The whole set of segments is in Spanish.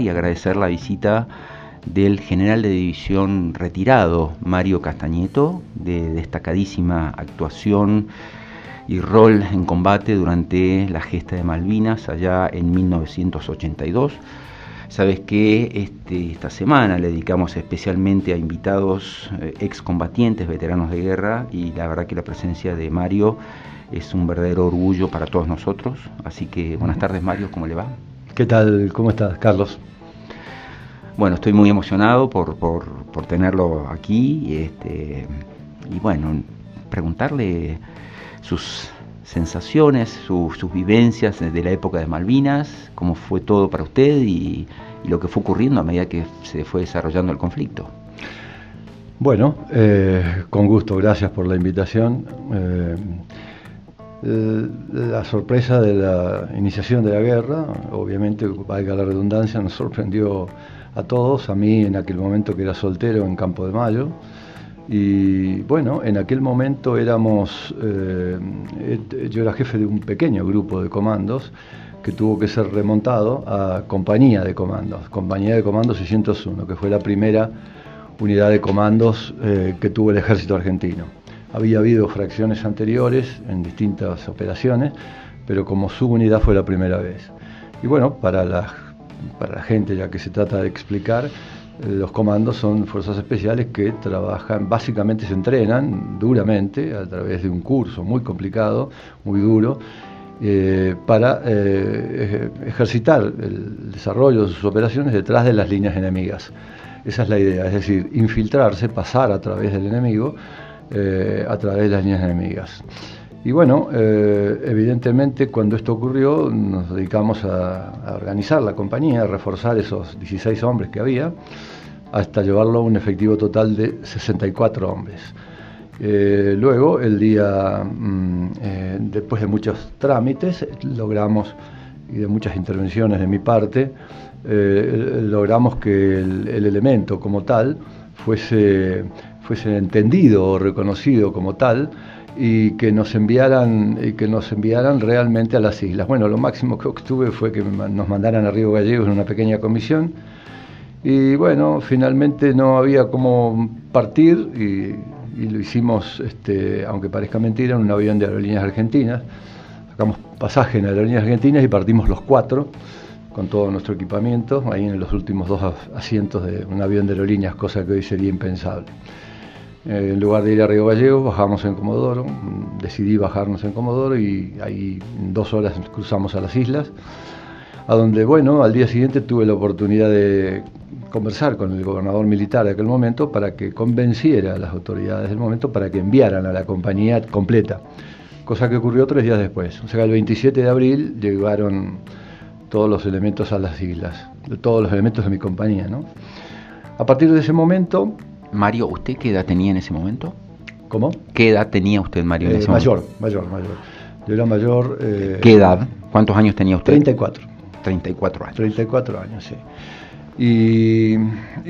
y agradecer la visita del general de división retirado, Mario Castañeto, de destacadísima actuación y rol en combate durante la gesta de Malvinas allá en 1982. Sabes que este, esta semana le dedicamos especialmente a invitados eh, excombatientes, veteranos de guerra, y la verdad que la presencia de Mario es un verdadero orgullo para todos nosotros. Así que buenas tardes Mario, ¿cómo le va? ¿Qué tal? ¿Cómo estás, Carlos? Bueno, estoy muy emocionado por, tenerlo aquí este, y bueno, preguntarle sus sensaciones, sus vivencias de la época de Malvinas, cómo fue todo para usted y, lo que fue ocurriendo a medida que se fue desarrollando el conflicto. Bueno, eh, con gusto, gracias por la invitación. Eh, la sorpresa de la iniciación de la guerra, obviamente, valga la redundancia, nos sorprendió a todos, a mí en aquel momento que era soltero en Campo de Mayo. Y bueno, en aquel momento éramos, eh, yo era jefe de un pequeño grupo de comandos que tuvo que ser remontado a compañía de comandos, compañía de comandos 601, que fue la primera unidad de comandos eh, que tuvo el ejército argentino. Había habido fracciones anteriores en distintas operaciones, pero como subunidad fue la primera vez. Y bueno, para la, para la gente, ya que se trata de explicar, los comandos son fuerzas especiales que trabajan, básicamente se entrenan duramente a través de un curso muy complicado, muy duro, eh, para eh, ejercitar el desarrollo de sus operaciones detrás de las líneas enemigas. Esa es la idea, es decir, infiltrarse, pasar a través del enemigo, eh, a través de las líneas enemigas. Y bueno, evidentemente cuando esto ocurrió nos dedicamos a, organizar la compañía, a reforzar esos 16 hombres que había hasta llevarlo a un efectivo total de 64 hombres. Eh, luego, el día, mm, eh, después de muchos trámites, logramos, y de muchas intervenciones de mi parte, eh, logramos que el, elemento como tal fuese, fuese entendido o reconocido como tal y que nos enviaran que nos enviaran realmente a las islas. Bueno, lo máximo que obtuve fue que nos mandaran a Río Gallegos en una pequeña comisión y bueno, finalmente no había cómo partir y, lo hicimos, este, aunque parezca mentira, en un avión de aerolíneas argentinas. Sacamos pasaje en aerolíneas argentinas y partimos los cuatro con todo nuestro equipamiento, ahí en los últimos dos asientos de un avión de aerolíneas, cosa que hoy sería impensable. Eh, en lugar de ir a Río Gallegos, bajamos en Comodoro, decidí bajarnos en Comodoro y ahí en dos horas cruzamos a las islas, a donde, bueno, al día siguiente tuve la oportunidad de conversar con el gobernador militar de aquel momento para que convenciera a las autoridades del momento para que enviaran a la compañía completa, cosa que ocurrió tres días después. O sea, el 27 de abril llegaron todos los elementos a las islas, todos los elementos de mi compañía. ¿no? A partir de ese momento... Mario, ¿usted qué edad tenía en ese momento? ¿Cómo? ¿Qué edad tenía usted, Mario, en eh, ese mayor, momento? Mayor, mayor, Yo era mayor... Eh, ¿Qué edad? ¿Cuántos años tenía usted? 34. 34 años. 34 años, sí. Y,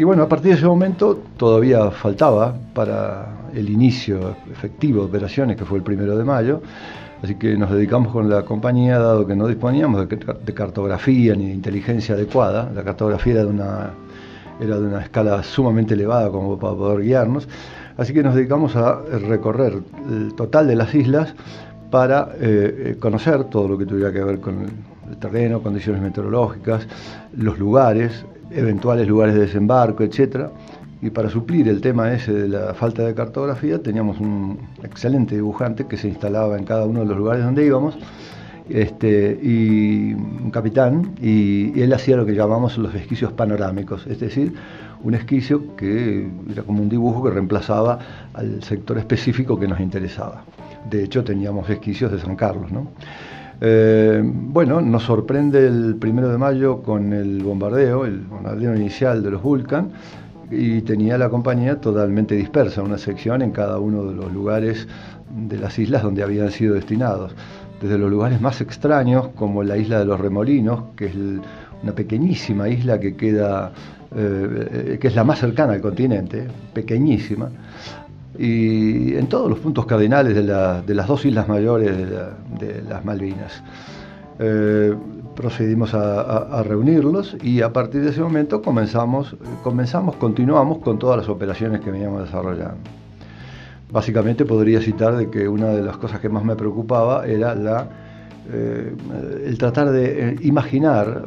bueno, a partir de ese momento todavía faltaba para el inicio efectivo de operaciones, que fue el primero de mayo, así que nos dedicamos con la compañía, dado que no disponíamos de, cartografía ni de inteligencia adecuada, la cartografía era de una, era de una escala sumamente elevada como para poder guiarnos, así que nos dedicamos a recorrer el total de las islas para eh, conocer todo lo que tuviera que ver con el terreno, condiciones meteorológicas, los lugares, eventuales lugares de desembarco, etcétera. Y para suplir el tema ese de la falta de cartografía, teníamos un excelente dibujante que se instalaba en cada uno de los lugares donde íbamos, este, y un capitán, y, él hacía lo que llamamos los esquicios panorámicos, es decir, un esquicio que era como un dibujo que reemplazaba al sector específico que nos interesaba. De hecho, teníamos esquicios de San Carlos, ¿no? Eh, bueno, nos sorprende el primero de mayo con el bombardeo, el bombardeo inicial de los Vulcan, y tenía la compañía totalmente dispersa, una sección en cada uno de los lugares de las islas donde habían sido destinados. Desde los lugares más extraños, como la isla de los Remolinos, que es una pequeñísima isla que queda, eh, que es la más cercana al continente, pequeñísima, y en todos los puntos cardinales de, las dos islas mayores de, las Malvinas. Eh, procedimos a, reunirlos y a partir de ese momento comenzamos, comenzamos, continuamos con todas las operaciones que veníamos desarrollando. Básicamente podría citar de que una de las cosas que más me preocupaba era la, eh, el tratar de imaginar,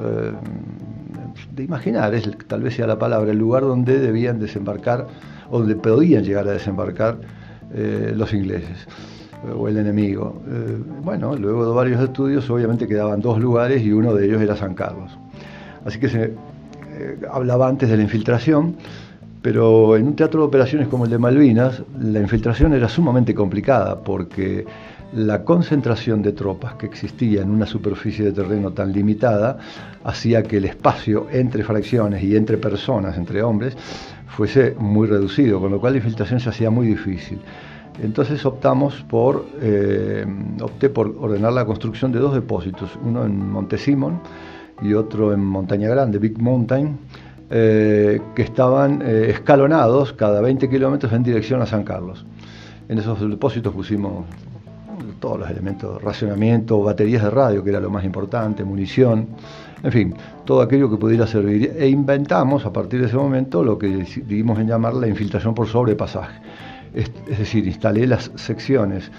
de imaginar, es, tal vez sea la palabra, el lugar donde debían desembarcar, donde podían llegar a desembarcar los ingleses o el enemigo. Eh, bueno, luego de varios estudios obviamente quedaban dos lugares y uno de ellos era San Carlos. Así que se eh, hablaba antes de la infiltración, pero en un teatro de operaciones como el de Malvinas, la infiltración era sumamente complicada porque la concentración de tropas que existía en una superficie de terreno tan limitada hacía que el espacio entre fracciones y entre personas, entre hombres, fuese muy reducido, con lo cual la infiltración se hacía muy difícil. Entonces optamos por, eh, opté por ordenar la construcción de dos depósitos, uno en Montesimón y otro en Montaña Grande, Big Mountain, eh, que estaban eh, escalonados cada 20 kilómetros en dirección a San Carlos. En esos depósitos pusimos todos los elementos, racionamiento, baterías de radio, que era lo más importante, munición, en fin, todo aquello que pudiera servir. E inventamos a partir de ese momento lo que decidimos en llamar la infiltración por sobrepasaje es, decir, instalé las secciones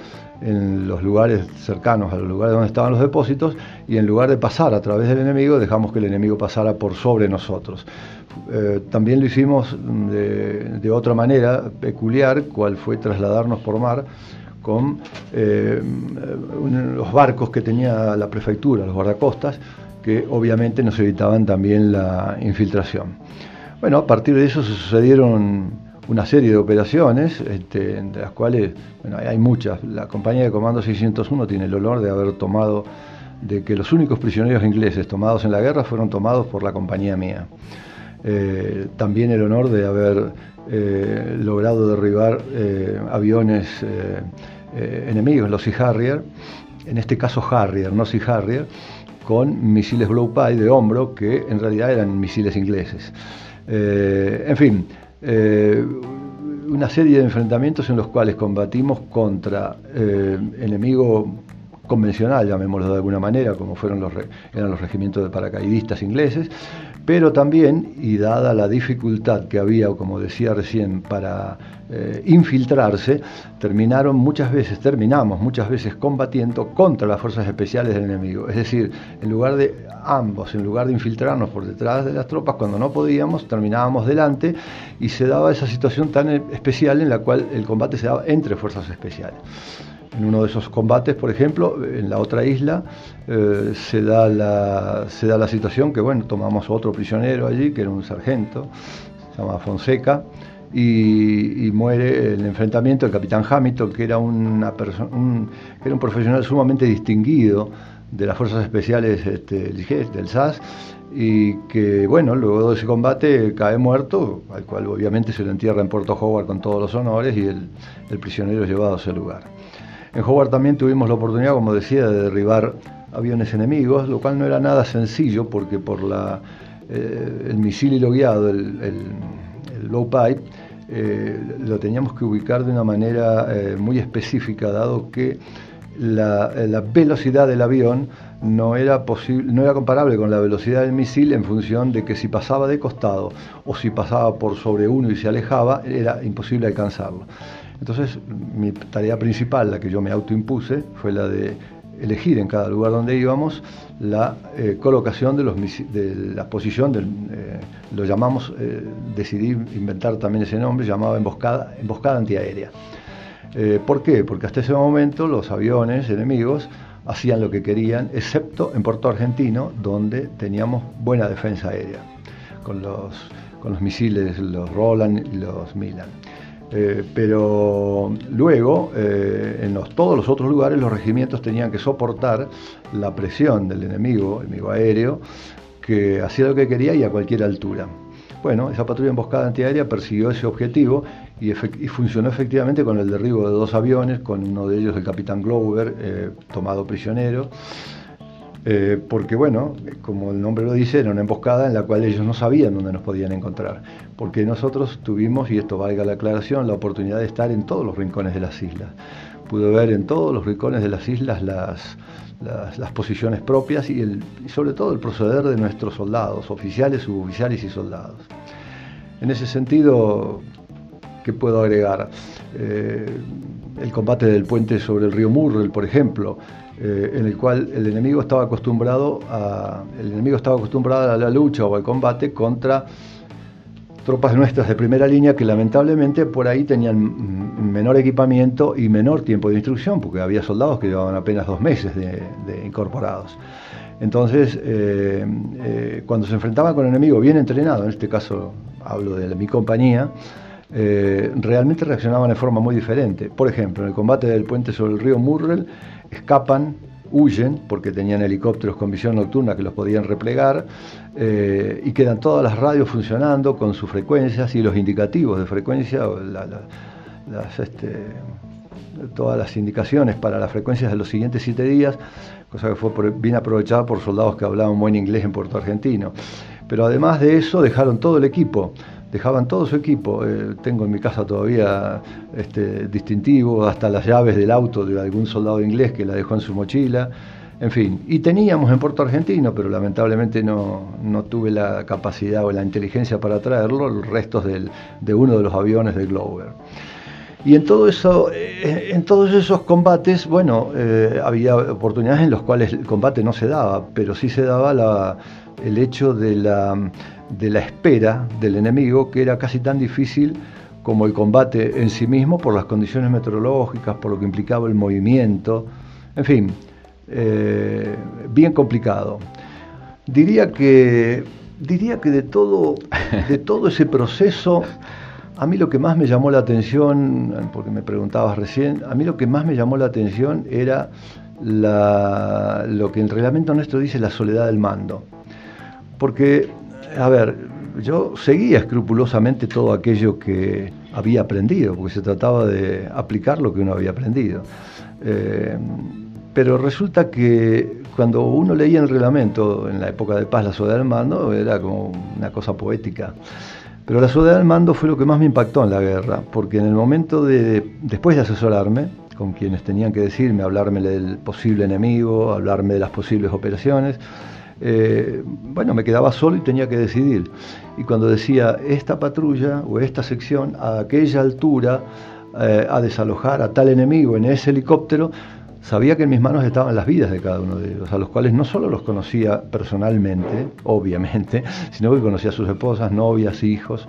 en los lugares cercanos a los lugares donde estaban los depósitos y en lugar de pasar a través del enemigo dejamos que el enemigo pasara por sobre nosotros. Eh, también lo hicimos de, otra manera peculiar, cual fue trasladarnos por mar con eh, los barcos que tenía la prefectura, los guardacostas, que obviamente nos evitaban también la infiltración. Bueno, a partir de eso sucedieron una serie de operaciones, este, de las cuales, bueno, hay muchas. La compañía de Comando 601 tiene el honor de haber tomado, de que los únicos prisioneros ingleses tomados en la guerra fueron tomados por la compañía mía. Eh, también el honor de haber eh, logrado derribar eh, aviones enemigos, los Sea Harrier, en este caso Harrier, no Sea Harrier, con misiles Blowpie de hombro que en realidad eran misiles ingleses. en fin, eh, una serie de enfrentamientos en los cuales combatimos contra eh, enemigo convencional, llamémoslo de alguna manera, como fueron los, eran los regimientos de paracaidistas ingleses, pero también, y dada la dificultad que había, como decía recién, para eh, infiltrarse, terminaron muchas veces, terminamos muchas veces combatiendo contra las fuerzas especiales del enemigo. Es decir, en lugar de ambos, en lugar de infiltrarnos por detrás de las tropas, cuando no podíamos, terminábamos delante y se daba esa situación tan especial en la cual el combate se daba entre fuerzas especiales. En uno de esos combates, por ejemplo, en la otra isla, eh, se, da la, se da la situación que, bueno, tomamos otro prisionero allí, que era un sargento, se llama Fonseca, y, muere el enfrentamiento del capitán Hamilton, que era, una un, era un profesional sumamente distinguido de las Fuerzas Especiales este, del SAS, y que, bueno, luego de ese combate cae muerto, al cual obviamente se le entierra en Puerto Howard con todos los honores, y el, el prisionero es llevado a ese lugar. En Howard también tuvimos la oportunidad, como decía, de derribar aviones enemigos, lo cual no era nada sencillo porque por la, eh, el misil hilo guiado, el, low pipe, eh, lo teníamos que ubicar de una manera eh, muy específica, dado que la, velocidad del avión no era, no era comparable con la velocidad del misil en función de que si pasaba de costado o si pasaba por sobre uno y se alejaba, era imposible alcanzarlo. Entonces, mi tarea principal, la que yo me autoimpuse, fue la de elegir en cada lugar donde íbamos la eh, colocación de, los, de la posición, del, eh, lo llamamos, eh, decidí inventar también ese nombre, llamaba emboscada, antiaérea. ¿Por qué? Porque hasta ese momento los aviones enemigos hacían lo que querían, excepto en Puerto Argentino, donde teníamos buena defensa aérea, con los, con los misiles, los Roland y los Milan. Eh, pero luego, eh, en todos los otros lugares, los regimientos tenían que soportar la presión del enemigo, enemigo aéreo, que hacía lo que quería y a cualquier altura. Bueno, esa patrulla emboscada antiaérea persiguió ese objetivo y, funcionó efectivamente con el derribo de dos aviones, con uno de ellos el capitán Glover, eh, tomado prisionero. Eh, porque bueno, como el nombre lo dice, era una emboscada en la cual ellos no sabían dónde nos podían encontrar, porque nosotros tuvimos, y esto valga la aclaración, la oportunidad de estar en todos los rincones de las islas, pude ver en todos los rincones de las islas las, las, posiciones propias y, sobre todo el proceder de nuestros soldados, oficiales, suboficiales y soldados. En ese sentido, ¿qué puedo agregar? Eh, el combate del puente sobre el río Murrell, por ejemplo, eh, en el cual el enemigo estaba acostumbrado a el enemigo estaba acostumbrado a la lucha o al combate contra tropas nuestras de primera línea que lamentablemente por ahí tenían menor equipamiento y menor tiempo de instrucción, porque había soldados que llevaban apenas dos meses de, incorporados. Entonces, eh, eh, cuando se enfrentaban con el enemigo bien entrenado, en este caso hablo de mi compañía, realmente reaccionaban de forma muy diferente. Por ejemplo, en el combate del puente sobre el río Murrell, escapan huyen porque tenían helicópteros con visión nocturna que los podían replegar eh, y quedan todas las radios funcionando con sus frecuencias y los indicativos de frecuencia, este, todas las indicaciones para las frecuencias de los siguientes siete días, cosa que fue bien aprovechada por soldados que hablaban buen inglés en Puerto Argentino. Pero además de eso dejaron todo el equipo dejaban todo su equipo. Eh, tengo en mi casa todavía este, distintivo, hasta las llaves del auto de algún soldado inglés que la dejó en su mochila. En fin, y teníamos en Puerto Argentino, pero lamentablemente no, no tuve la capacidad o la inteligencia para traerlo, los restos de uno de los aviones de Glover. Y en todo eso, eh, en todos esos combates, bueno, eh, había oportunidades en las cuales el combate no se daba, pero sí se daba el hecho de la de la espera del enemigo, que era casi tan difícil como el combate en sí mismo por las condiciones meteorológicas, por lo que implicaba el movimiento, en fin, eh, bien complicado. Diría que, diría que de, todo, de todo ese proceso, a mí lo que más me llamó la atención, porque me preguntabas recién, a mí lo que más me llamó la atención era lo que el reglamento nuestro dice la soledad del mando. Porque a ver, yo seguía escrupulosamente todo aquello que había aprendido, porque se trataba de aplicar lo que uno había aprendido. Eh, pero resulta que cuando uno leía el reglamento en la época de paz la soledad del mando, era como una cosa poética. Pero la soledad del mando fue lo que más me impactó en la guerra, porque en el momento de, después de asesorarme, con quienes tenían que decirme, hablarme del posible enemigo, hablarme de las posibles operaciones, eh, bueno, me quedaba solo y tenía que decidir. Y cuando decía esta patrulla o esta sección a aquella altura eh, a desalojar a tal enemigo en ese helicóptero, sabía que en mis manos estaban las vidas de cada uno de ellos, a los cuales no solo los conocía personalmente, obviamente, sino que conocía a sus esposas, novias, hijos.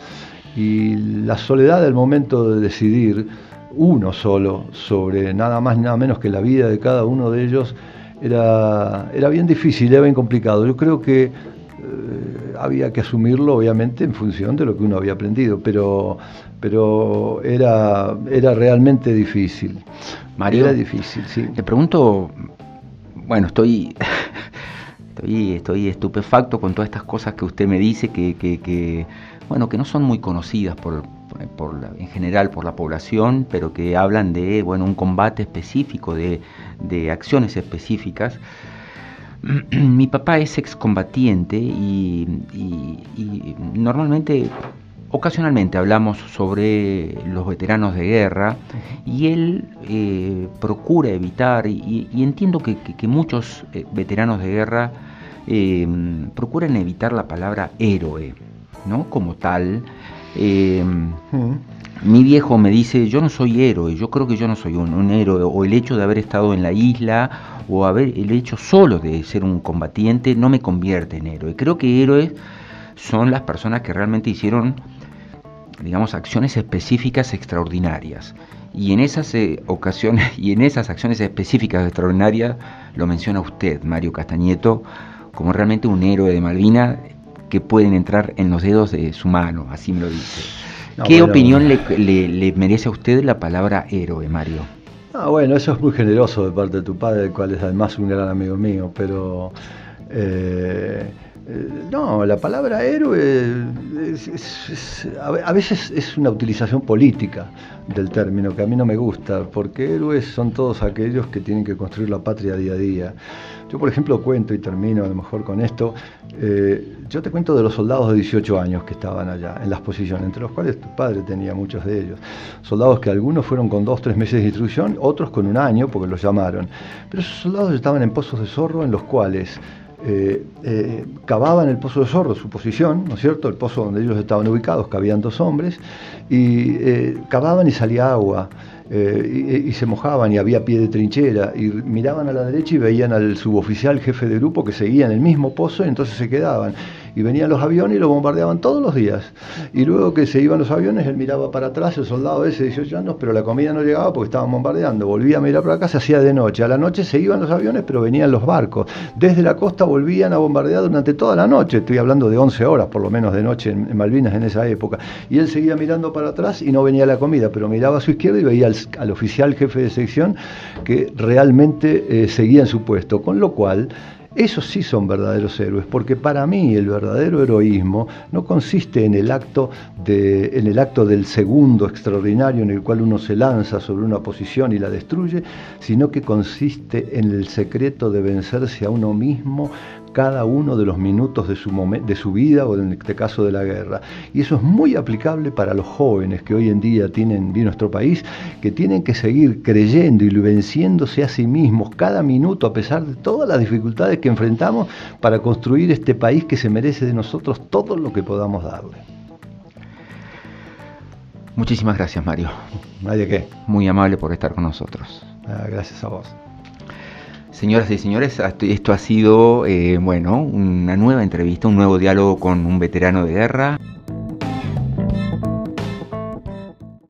Y la soledad del momento de decidir uno solo sobre nada más, nada menos que la vida de cada uno de ellos, era, era bien difícil, era bien complicado. Yo creo que eh, había que asumirlo, obviamente, en función de lo que uno había aprendido, pero, pero era, era realmente difícil. Mario, era difícil, sí. Le pregunto, bueno, estoy, estoy, estoy estupefacto con todas estas cosas que usted me dice, que, que, que bueno, que no son muy conocidas por, en general por la población, pero que hablan de bueno, un combate específico, de, acciones específicas. Mi papá es excombatiente y, y, normalmente, ocasionalmente hablamos sobre los veteranos de guerra y él eh, procura evitar, y, entiendo que, muchos eh, veteranos de guerra eh, procuran evitar la palabra héroe, ¿no? Como tal, Em, mi viejo me dice, yo no soy héroe, yo creo que yo no soy un, héroe, o el hecho de haber estado en la isla, o haber, el hecho solo de ser un combatiente no me convierte en héroe. Creo que héroes son las personas que realmente hicieron, digamos, acciones específicas extraordinarias. Y en esas eh, ocasiones, y en esas acciones específicas extraordinarias, lo menciona usted, Mario Castañeto, como realmente un héroe de Malvina que pueden entrar en los dedos de su mano, así me lo dice. ¿Qué opinión le, merece a usted la palabra héroe, Mario? Ah, bueno, eso es muy generoso de parte de tu padre, el cual es además un gran amigo mío, pero eh, eh, no, la palabra héroe a veces es una utilización política del término que a mí no me gusta, porque héroes son todos aquellos que tienen que construir la patria día a día. Yo, por ejemplo, cuento y termino a lo mejor con esto. Eh, yo te cuento de los soldados de 18 años que estaban allá, en las posiciones, entre los cuales tu padre tenía muchos de ellos. Soldados que algunos fueron con dos, tres meses de instrucción, otros con un año, porque los llamaron. Pero esos soldados estaban en pozos de zorro en los cuales eh, eh, cavaban el pozo de zorro, su posición, ¿no es cierto? El pozo donde ellos estaban ubicados, cabían dos hombres, y eh, cavaban y salía agua. y, se mojaban y había pie de trinchera y miraban a la derecha y veían al suboficial jefe de grupo que seguía en el mismo pozo y entonces se quedaban y venían los aviones y lo bombardeaban todos los días. Y luego que se iban los aviones, él miraba para atrás, el soldado ese de 18 años, pero la comida no llegaba porque estaban bombardeando. Volvía a mirar para acá, se hacía de noche. A la noche se iban los aviones, pero venían los barcos. Desde la costa volvían a bombardear durante toda la noche. Estoy hablando de 11 horas, por lo menos, de noche en, Malvinas en esa época. Y él seguía mirando para atrás y no venía la comida, pero miraba a su izquierda y veía al, oficial jefe de sección que realmente eh, seguía en su puesto. Con lo cual, esos sí son verdaderos héroes, porque para mí el verdadero heroísmo no consiste en el acto del segundo extraordinario en el cual uno se lanza sobre una posición y la destruye, sino que consiste en el secreto de vencerse a uno mismo cada uno de los minutos de su, de su vida o en este caso de la guerra. Y eso es muy aplicable para los jóvenes que hoy en día tienen en nuestro país, que tienen que seguir creyendo y venciéndose a sí mismos cada minuto a pesar de todas las dificultades que enfrentamos para construir este país que se merece de nosotros todo lo que podamos darle. Muchísimas gracias, Mario. Nadie qué. Muy amable por estar con nosotros. Ah, gracias a vos. Señoras y señores, esto ha sido, eh, bueno, una nueva entrevista, un nuevo diálogo con un veterano de guerra.